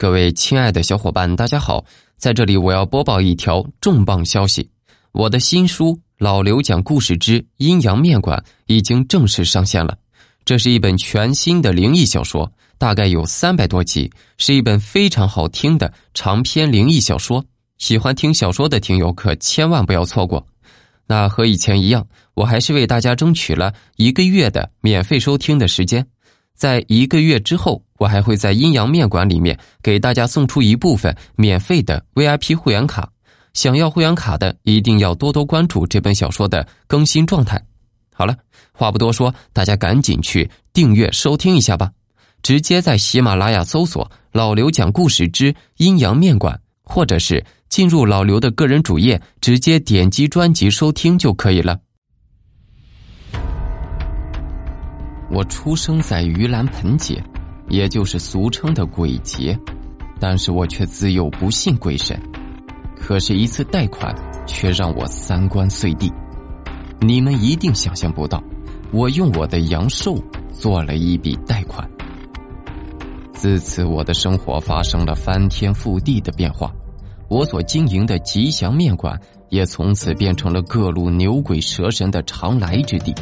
各位亲爱的小伙伴，大家好！在这里，我要播报一条重磅消息：我的新书《老刘讲故事之阴阳面馆》已经正式上线了。这是一本全新的灵异小说，大概有三百多集，是一本非常好听的长篇灵异小说。喜欢听小说的听友可千万不要错过。那和以前一样，我还是为大家争取了一个月的免费收听的时间。在一个月之后，我还会在阴阳面馆里面给大家送出一部分免费的 VIP 会员卡。想要会员卡的，一定要多多关注这本小说的更新状态。好了，话不多说，大家赶紧去订阅收听一下吧。直接在喜马拉雅搜索“老刘讲故事之阴阳面馆”，或者是进入老刘的个人主页，直接点击专辑收听就可以了。我出生在盂兰盆节，也就是俗称的鬼节，但是我却自幼不信鬼神。可是，一次贷款却让我三观碎地。你们一定想象不到，我用我的阳寿做了一笔贷款。自此，我的生活发生了翻天覆地的变化，我所经营的吉祥面馆也从此变成了各路牛鬼蛇神的常来之地。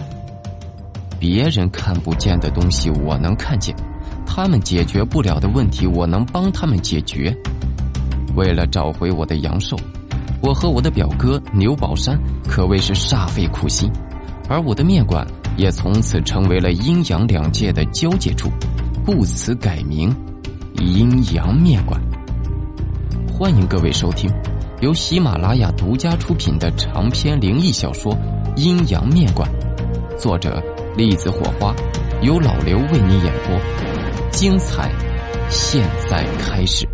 别人看不见的东西，我能看见；他们解决不了的问题，我能帮他们解决。为了找回我的阳寿，我和我的表哥牛宝山可谓是煞费苦心，而我的面馆也从此成为了阴阳两界的交界处，故此改名“阴阳面馆”。欢迎各位收听由喜马拉雅独家出品的长篇灵异小说《阴阳面馆》，作者。粒子火花，由老刘为你演播，精彩，现在开始。